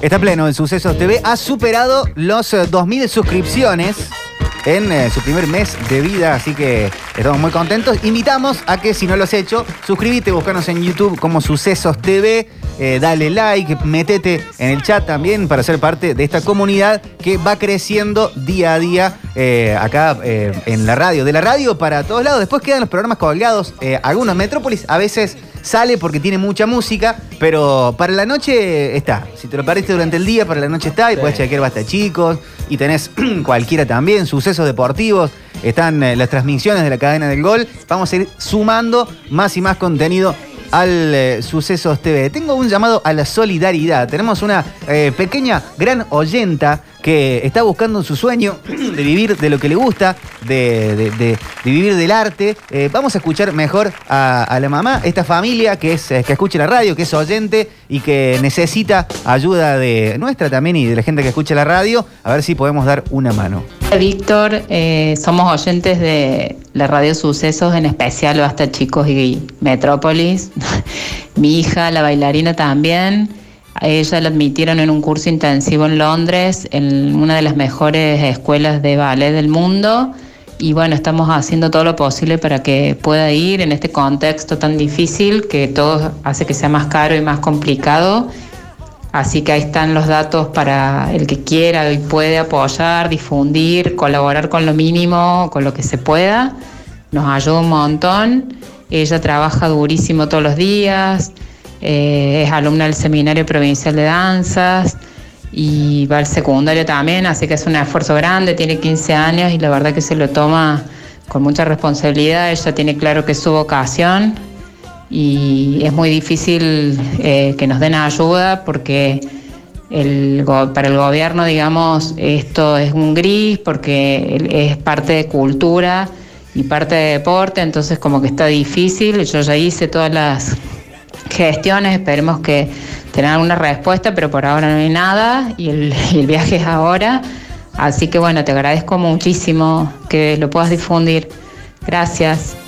Está pleno en Sucesos TV. Ha superado los eh, 2.000 suscripciones en eh, su primer mes de vida, así que estamos muy contentos. Invitamos a que si no lo has hecho, suscríbete, buscanos en YouTube como Sucesos TV, eh, dale like, metete en el chat también para ser parte de esta comunidad que va creciendo día a día eh, acá eh, en la radio. De la radio para todos lados. Después quedan los programas colgados, eh, algunos Metrópolis, a veces sale porque tiene mucha música, pero para la noche está. Si te lo perdiste durante el día, para la noche está y puedes chequear Basta Chicos y tenés cualquiera también, sucesos deportivos, están eh, las transmisiones de la cadena del gol. Vamos a ir sumando más y más contenido al eh, Sucesos TV. Tengo un llamado a la solidaridad. Tenemos una eh, pequeña, gran oyenta que está buscando su sueño de vivir de lo que le gusta, de, de- vivir del arte. Eh, vamos a escuchar mejor a, la mamá, esta familia que, es, eh, que escucha la radio, que es oyente y que necesita ayuda de nuestra también y de la gente que escucha la radio, a ver si podemos dar una mano. Víctor, eh, somos oyentes de la radio Sucesos, en especial Basta Chicos y Metrópolis. Mi hija, la bailarina también, a ella la admitieron en un curso intensivo en Londres, en una de las mejores escuelas de ballet del mundo. Y bueno, estamos haciendo todo lo posible para que pueda ir en este contexto tan difícil que todo hace que sea más caro y más complicado. Así que ahí están los datos para el que quiera y puede apoyar, difundir, colaborar con lo mínimo, con lo que se pueda. Nos ayuda un montón. Ella trabaja durísimo todos los días, eh, es alumna del Seminario Provincial de Danzas y va al secundario también, así que es un esfuerzo grande, tiene 15 años y la verdad que se lo toma con mucha responsabilidad. Ella tiene claro que es su vocación y es muy difícil eh, que nos den ayuda porque para el gobierno, digamos, esto es un gris porque es parte de cultura y parte de deporte, entonces como que está difícil. Yo ya hice todas las gestiones, esperemos que tengan alguna respuesta, pero por ahora no hay nada y el, y el viaje es ahora. Así que bueno, te agradezco muchísimo que lo puedas difundir. Gracias.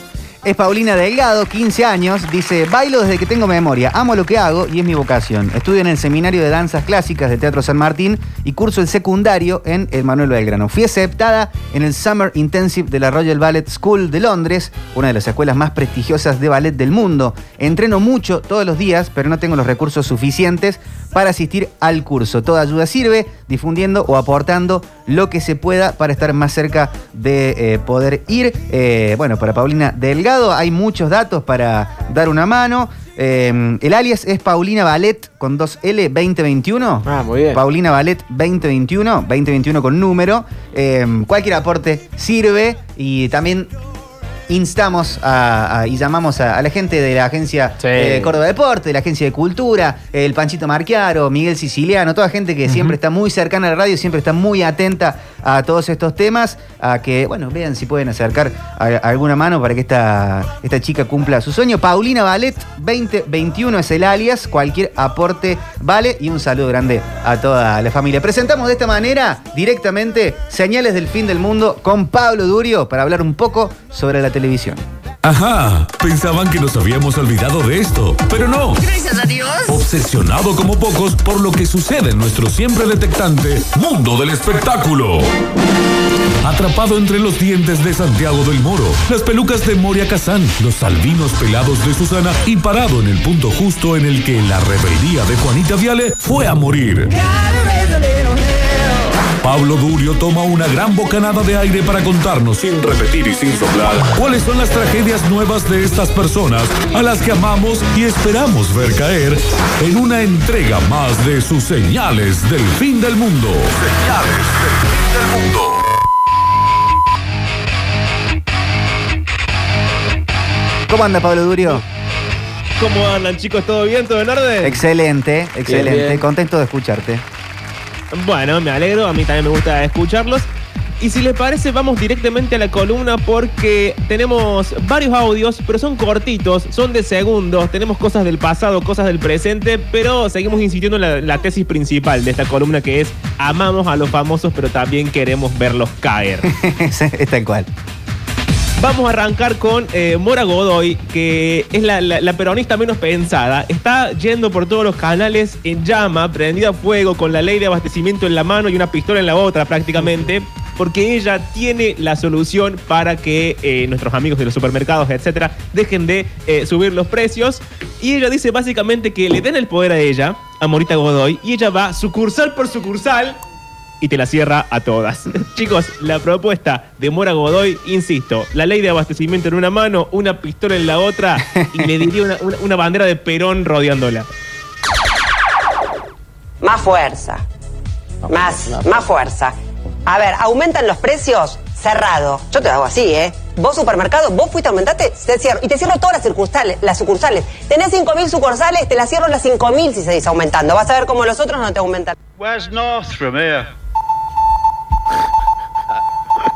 Es Paulina Delgado, 15 años, dice, bailo desde que tengo memoria, amo lo que hago y es mi vocación. Estudio en el Seminario de Danzas Clásicas de Teatro San Martín y curso el secundario en el Manuel Belgrano. Fui aceptada en el Summer Intensive de la Royal Ballet School de Londres, una de las escuelas más prestigiosas de ballet del mundo. Entreno mucho todos los días, pero no tengo los recursos suficientes para asistir al curso. Toda ayuda sirve, difundiendo o aportando lo que se pueda para estar más cerca de eh, poder ir. Eh, bueno, para Paulina Delgado hay muchos datos para dar una mano. Eh, el alias es Paulina Ballet con 2L 2021. Ah, muy bien. Paulina Ballet 2021, 2021 con número. Eh, cualquier aporte sirve y también instamos a- a- y llamamos a, a la gente de la agencia Sí. eh, Córdoba Deporte, de la agencia de Cultura, el Panchito Marquiaro, Miguel Siciliano, toda gente que siempre está muy cercana a la radio, siempre está muy atenta a todos estos temas, a que, bueno, vean si pueden acercar alguna mano para que esta, esta chica cumpla su sueño. Paulina Ballet 2021 es el alias, cualquier aporte vale y un saludo grande a toda la familia. Presentamos de esta manera directamente Señales del Fin del Mundo con Pablo Durio para hablar un poco sobre la televisión. Ajá, pensaban que nos habíamos olvidado de esto, pero no. Gracias a Dios. Obsesionado como pocos por lo que sucede en nuestro siempre detectante mundo del espectáculo. Atrapado entre los dientes de Santiago del Moro, las pelucas de Moria Kazán, los albinos pelados de Susana y parado en el punto justo en el que la rebeldía de Juanita Viale fue a morir. Pablo Durio toma una gran bocanada de aire para contarnos, sin repetir y sin soplar, cuáles son las tragedias nuevas de estas personas a las que amamos y esperamos ver caer en una entrega más de sus señales del fin del mundo. Señales del fin del mundo. ¿Cómo anda Pablo Durio? ¿Cómo andan chicos? ¿Todo bien? ¿Todo en orden? Excelente, excelente. bien. Contento de escucharte. Bueno, me alegro, a mí también me gusta escucharlos. Y si les parece, vamos directamente a la columna porque tenemos varios audios, pero son cortitos, son de segundos. Tenemos cosas del pasado, cosas del presente, pero seguimos insistiendo en la, tesis principal de esta columna que es amamos a los famosos, pero también queremos verlos caer. es tal cual. Vamos a arrancar con eh, Mora Godoy, que es la, peronista menos pensada. Está yendo por todos los canales en llama, prendida a fuego, con la ley de abastecimiento en la mano y una pistola en la otra prácticamente, porque ella tiene la solución para que eh, nuestros amigos de los supermercados, etcétera, dejen de eh, subir los precios. Y ella dice básicamente que le den el poder a ella, a Morita Godoy, y ella va sucursal por sucursal y te la cierra a todas. Chicos, la propuesta de Mora Godoy, insisto, la ley de abastecimiento en una mano, una pistola en la otra y le diría una, una- una bandera de Perón rodeándola. Más fuerza. Más, más fuerza. A ver, ¿aumentan los precios? Cerrado. Yo te hago así, ¿eh? Vos, supermercado, vos fuiste, aumentaste, te cierro. Y te cierro todas las sucursales. Las sucursales. Tenés 5.000 sucursales, te las cierro las 5.000 si seguís aumentando. Vas a ver cómo los otros no te aumentan. Where's North from here?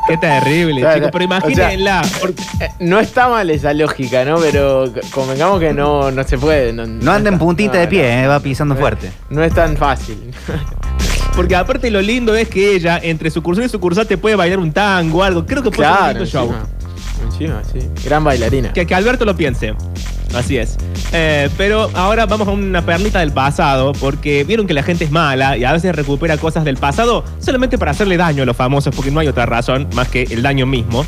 Qué terrible, Claro, chicos. Pero o sea, imagínenla. porque- Eh, No está mal esa lógica, ¿no? Pero convengamos que no, no se puede. No, No anda en está- puntita no, de pie, no. eh, va pisando fuerte. No es tan fácil. Porque aparte lo lindo es que ella, entre sucursal y sucursal, te puede bailar un tango o algo. Creo que puede ser un claro, lindo show. encima, encima, sí. Gran bailarina. Que, que Alberto lo piense. Así es. Eh, pero ahora vamos a una perlita del pasado, porque vieron que la gente es mala y a veces recupera cosas del pasado solamente para hacerle daño a los famosos, porque no hay otra razón más que el daño mismo.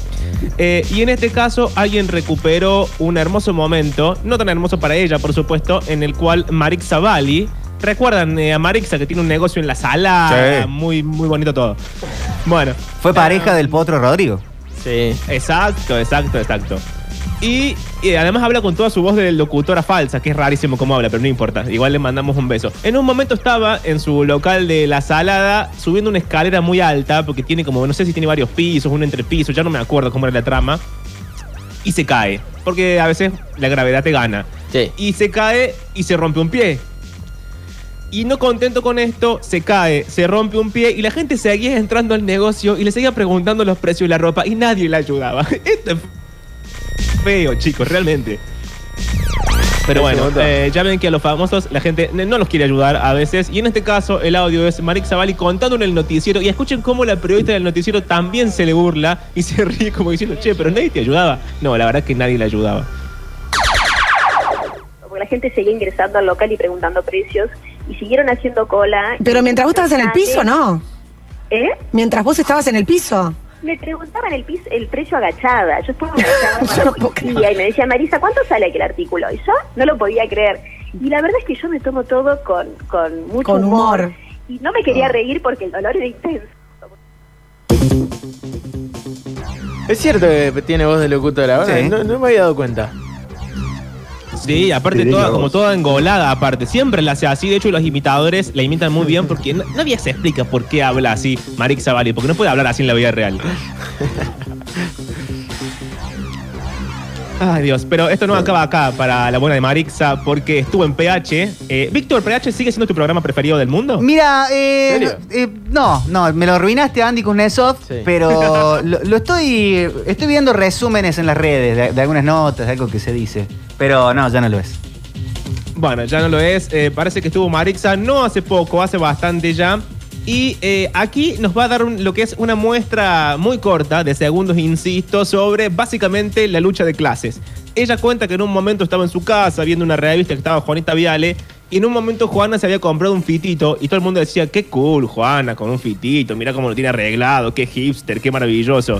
Eh, y en este caso, alguien recuperó un hermoso momento, no tan hermoso para ella, por supuesto, en el cual Marixa Bali. ¿Recuerdan eh, a Marixa que tiene un negocio en la sala? Sí. Muy, muy bonito todo. Bueno. Fue pareja del Potro Rodrigo. Sí. Exacto, exacto, exacto. Y, y además habla con toda su voz de locutora falsa, que es rarísimo cómo habla, pero no importa. Igual le mandamos un beso. En un momento estaba en su local de La Salada subiendo una escalera muy alta, porque tiene como, no sé si tiene varios pisos, un entrepiso, ya no me acuerdo cómo era la trama. Y se cae, porque a veces la gravedad te gana. Sí. Y se cae y se rompe un pie. Y no contento con esto, se cae, se rompe un pie y la gente seguía entrando al negocio y le seguía preguntando los precios de la ropa y nadie le ayudaba. Esto es feo, chicos, realmente. Pero bueno, eh, ya ven que a los famosos la gente no los quiere ayudar a veces. Y en este caso, el audio es Marix Zavali contando en el noticiero. Y escuchen cómo la periodista del noticiero también se le burla y se ríe como diciendo, che, pero nadie te ayudaba. No, la verdad es que nadie le ayudaba. porque la gente seguía ingresando al local y preguntando precios y siguieron haciendo cola. Pero mientras vos estabas en el piso, ¿no? ¿Eh? Mientras vos estabas en el piso. Me preguntaban el, piso, el precio agachada. Yo estaba agachada y me decía, Marisa, ¿cuánto sale aquel artículo? Y yo no lo podía creer. Y la verdad es que yo me tomo todo con, con mucho Con humor. Y no me quería reír porque el dolor era intenso. Es cierto que tiene voz de locutora, ahora Sí. no, no me había dado cuenta. Sí, aparte Te toda, como toda engolada, aparte. Siempre la hace así. De hecho, los imitadores la imitan muy bien porque no- nadie se explica por qué habla así Marix Zavali, porque no puede hablar así en la vida real. Ay, Dios. Pero esto no acaba acá para la buena de Marixa porque estuvo en PH. Eh, Víctor, ¿PH sigue siendo tu programa preferido del mundo? Mira, eh, ¿En serio? eh, no, no, me lo arruinaste Andy Kuznetsov, Sí. pero lo, lo estoy, estoy viendo resúmenes en las redes de, de algunas notas, de algo que se dice, pero no, ya no lo es. Bueno, ya no lo es. Eh, parece que estuvo Marixa no hace poco, hace bastante ya. Y eh, aquí nos va a dar lo que es una muestra muy corta, de segundos, insisto, sobre básicamente la lucha de clases. Ella cuenta que en un momento estaba en su casa viendo una revista que estaba Juanita Viale. Y en un momento Juana se había comprado un fitito y todo el mundo decía, qué cool Juana con un fitito, mira cómo lo tiene arreglado, qué hipster, qué maravilloso.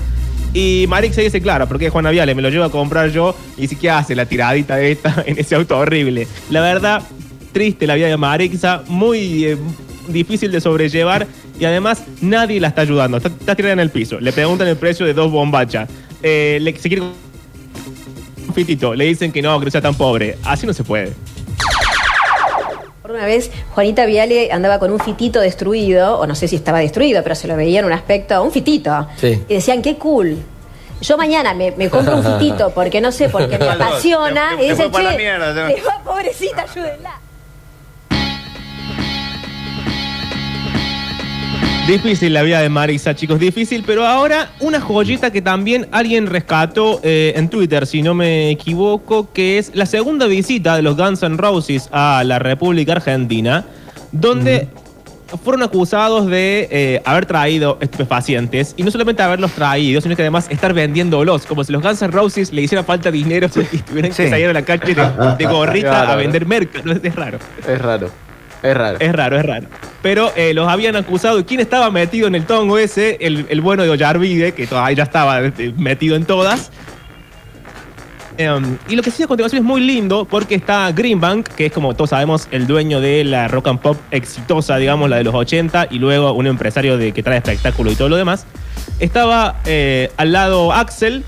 Y Marix se dice, claro, porque es Juana Viale, me lo llevo a comprar yo y dice, ¿qué hace la tiradita esta en ese auto horrible? La verdad, triste la vida de Marixa, muy eh, difícil de sobrellevar y además nadie la está ayudando. Está, está tirada en el piso. Le preguntan el precio de dos bombachas. Eh, le, se quiere un fitito. Le dicen que no, que no sea tan pobre. Así no se puede. Por una vez, Juanita Viale andaba con un fitito destruido, o no sé si estaba destruido, pero se lo veía en un aspecto, un fitito. Sí. Y decían, qué cool. Yo mañana me, me compro un fitito porque no sé, porque me apasiona. te- y te dice, che, mierda, pobrecita, ayúdenla. Difícil la vida de Marisa, chicos, difícil, pero ahora una joyita que también alguien rescató eh, en Twitter, si no me equivoco, que es la segunda visita de los Guns N' Roses a la República Argentina, donde fueron acusados de eh, haber traído estupefacientes y no solamente haberlos traído, sino que además estar vendiéndolos, como si los Guns N' Roses le hiciera falta dinero y tuvieran Sí. que salir a la calle de, de gorrita Claro. a vender merca. ¿no? Es raro. Es raro. Es raro. Es raro, es raro. Pero eh, los habían acusado. ¿Y quién estaba metido en el tongo ese? El, el bueno de Ollarvide, que todavía ya estaba eh, metido en todas. Em, y lo que sigue a continuación es muy lindo porque está Greenbank, que es como todos sabemos el dueño de la rock and pop exitosa, digamos, la de los 80, y luego un empresario de, que trae espectáculo y todo lo demás. Estaba eh, al lado Axel,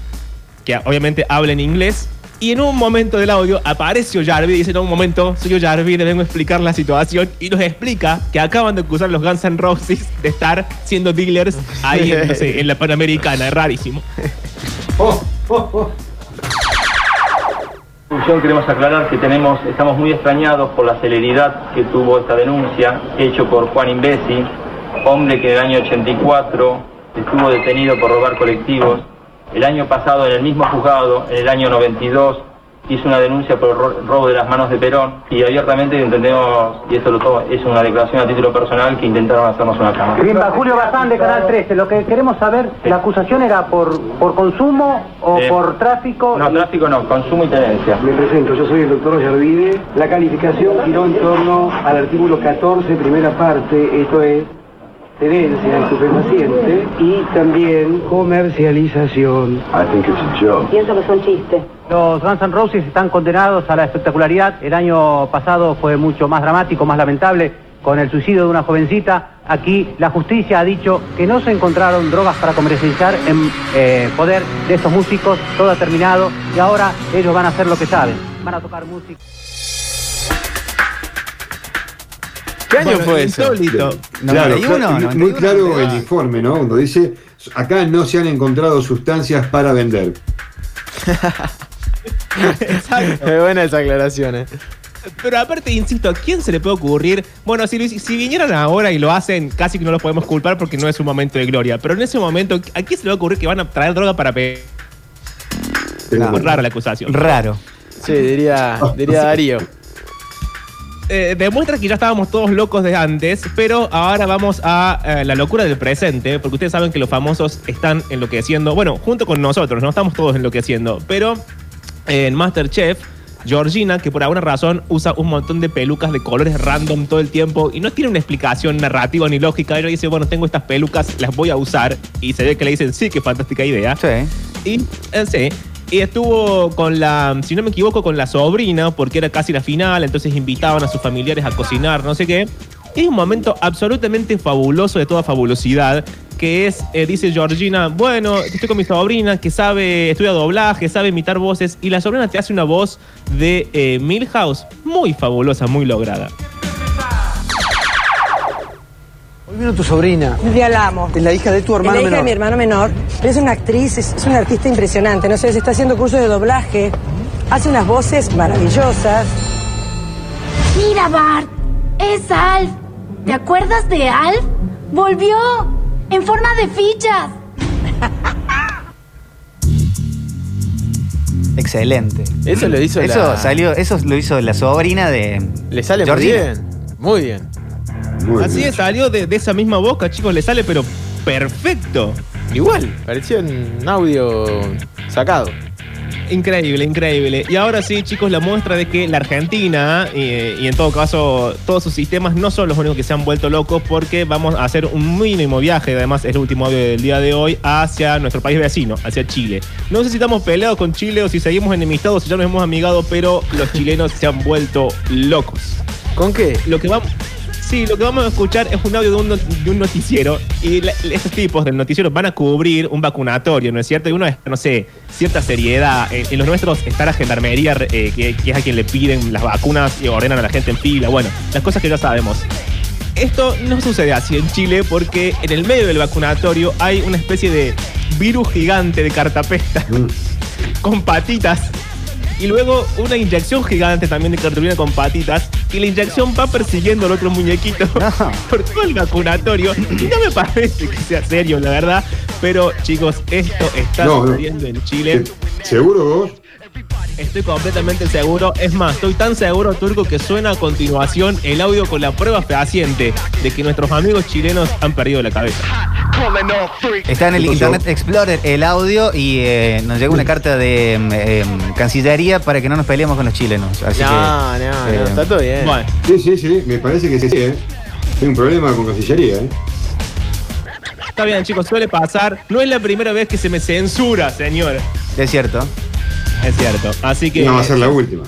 que obviamente habla en inglés, y en un momento del audio aparece Jarvis y dice, no, un momento, soy Jarvis, le vengo a explicar la situación, y nos explica que acaban de acusar a los Guns N' Roses de estar siendo dealers ahí, en, no sé, en la Panamericana, es rarísimo. queremos aclarar que tenemos, estamos muy extrañados por la celeridad que tuvo esta denuncia, hecho por Juan Imbesi, hombre que en el año 84 estuvo detenido por robar colectivos. El año pasado, en el mismo juzgado, en el año 92, hizo una denuncia por el ro- robo de las manos de Perón y abiertamente entendemos, y esto lo tomo, es una declaración a título personal, que intentaron hacernos una cama. Grimba, Julio Bazán de Canal 13. Lo que queremos saber, ¿la acusación era por, por consumo o Eh, por tráfico? No, tráfico no, consumo y tenencia. Me presento, yo soy el doctor Ollarvide. La calificación giró en torno al artículo 14, primera parte, esto es tenencia estupefaciente y también comercialización. Pienso que son chistes. Los Guns N' Roses están condenados a la espectacularidad. El año pasado fue mucho más dramático, más lamentable, con el suicidio de una jovencita. Aquí la justicia ha dicho que no se encontraron drogas para comercializar en eh, poder de estos músicos. Todo ha terminado y ahora ellos van a hacer lo que saben. Van a tocar música. ¿Qué año Bueno, fue eso? insólito. ¿91? claro, muy 91, claro el 92. informe, ¿no? Cuando dice, acá no se han encontrado sustancias para vender. Exacto. Es buena esa aclaración, eh. Pero aparte, insisto, ¿a quién se le puede ocurrir? Bueno, si, si vinieran ahora y lo hacen, casi que no los podemos culpar porque no es un momento de gloria. Pero en ese momento, ¿a quién se le va a ocurrir que van a traer droga para pegar? No. Muy rara la acusación. Raro. Sí, diría, diría Darío. Eh, demuestra que ya estábamos todos locos de antes, pero ahora vamos a eh, la locura del presente, porque ustedes saben que los famosos están enloqueciendo, bueno, junto con nosotros, no estamos todos enloqueciendo, pero eh, en Masterchef, Georgina, que por alguna razón usa un montón de pelucas de colores random todo el tiempo y no tiene una explicación narrativa ni lógica, ella dice, bueno, tengo estas pelucas, las voy a usar, y se ve que le dicen, sí, qué fantástica idea. Sí. Y, eh, sí. Y estuvo con la, si no me equivoco, con la sobrina, porque era casi la final, entonces invitaban a sus familiares a cocinar, no sé qué. Y es un momento absolutamente fabuloso de toda fabulosidad, que es, eh, dice Georgina, bueno, estoy con mi sobrina que sabe, estudia doblaje, sabe imitar voces, y la sobrina te hace una voz de eh, Milhouse muy fabulosa, muy lograda. Vino tu sobrina. Ya la amo. Es la hija de tu hermano la hija de menor. mi hermano menor. Pero es una actriz, es, es una artista impresionante. No sé, se está haciendo cursos de doblaje. Hace unas voces maravillosas. Mira, Bart, es Alf. ¿Te acuerdas de Alf? Volvió en forma de fichas. Excelente. Eso lo hizo Eso la- salió, eso lo hizo la sobrina de. Le sale Georgina. muy bien. Muy bien. Muy Así bien. es, salió de, de esa misma boca, chicos, le sale pero perfecto. Igual, parecía un audio sacado. Increíble, increíble. Y ahora sí, chicos, la muestra de que la Argentina, eh, y en todo caso todos sus sistemas, no son los únicos que se han vuelto locos porque vamos a hacer un mínimo viaje, además es el último audio del día de hoy, hacia nuestro país vecino, hacia Chile. No sé si estamos peleados con Chile o si seguimos enemistados, si ya nos hemos amigado, pero los chilenos se han vuelto locos. ¿Con qué? Lo que vamos... Sí, lo que vamos a escuchar es un audio de un, de un noticiero y la- estos tipos del noticiero van a cubrir un vacunatorio, ¿no es cierto? Y uno es, no sé, cierta seriedad. En, en los nuestros está la gendarmería, eh, que, que es a quien le piden las vacunas y ordenan a la gente en fila. Bueno, las cosas que ya sabemos. Esto no sucede así en Chile porque en el medio del vacunatorio hay una especie de virus gigante de cartapesta con patitas y luego una inyección gigante también de cartulina con patitas y la inyección va persiguiendo al otro muñequito por todo el vacunatorio y no me parece que sea serio la verdad pero chicos esto está No, no. sucediendo en Chile ¿Seguro vos? Estoy completamente seguro. Es más, estoy tan seguro, Turco, que suena a continuación el audio con la prueba fehaciente de que nuestros amigos chilenos han perdido la cabeza. Está en el Internet Explorer el audio y eh, nos llegó una carta de em, em, Cancillería para que no nos peleemos con los chilenos. Así No, que, no, no, eh, está todo bien. Bueno, Sí, sí, sí, me parece que sí, sí, ¿eh? Hay un problema con Cancillería, ¿eh? está bien, chicos, suele pasar. No es la primera vez que se me censura, señor. Es cierto. Es cierto. Así que. No va a ser la última.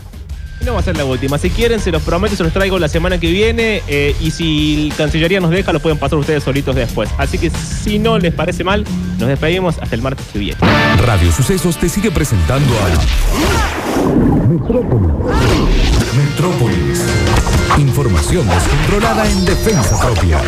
No va a ser la última. Si quieren, se los prometo, se los traigo la semana que viene. eh, y si Cancillería nos deja, los pueden pasar ustedes solitos después. Así que si no les parece mal, nos despedimos hasta el martes que viene. Radio Sucesos te sigue presentando a Metrópolis. Información descontrolada en defensa propia.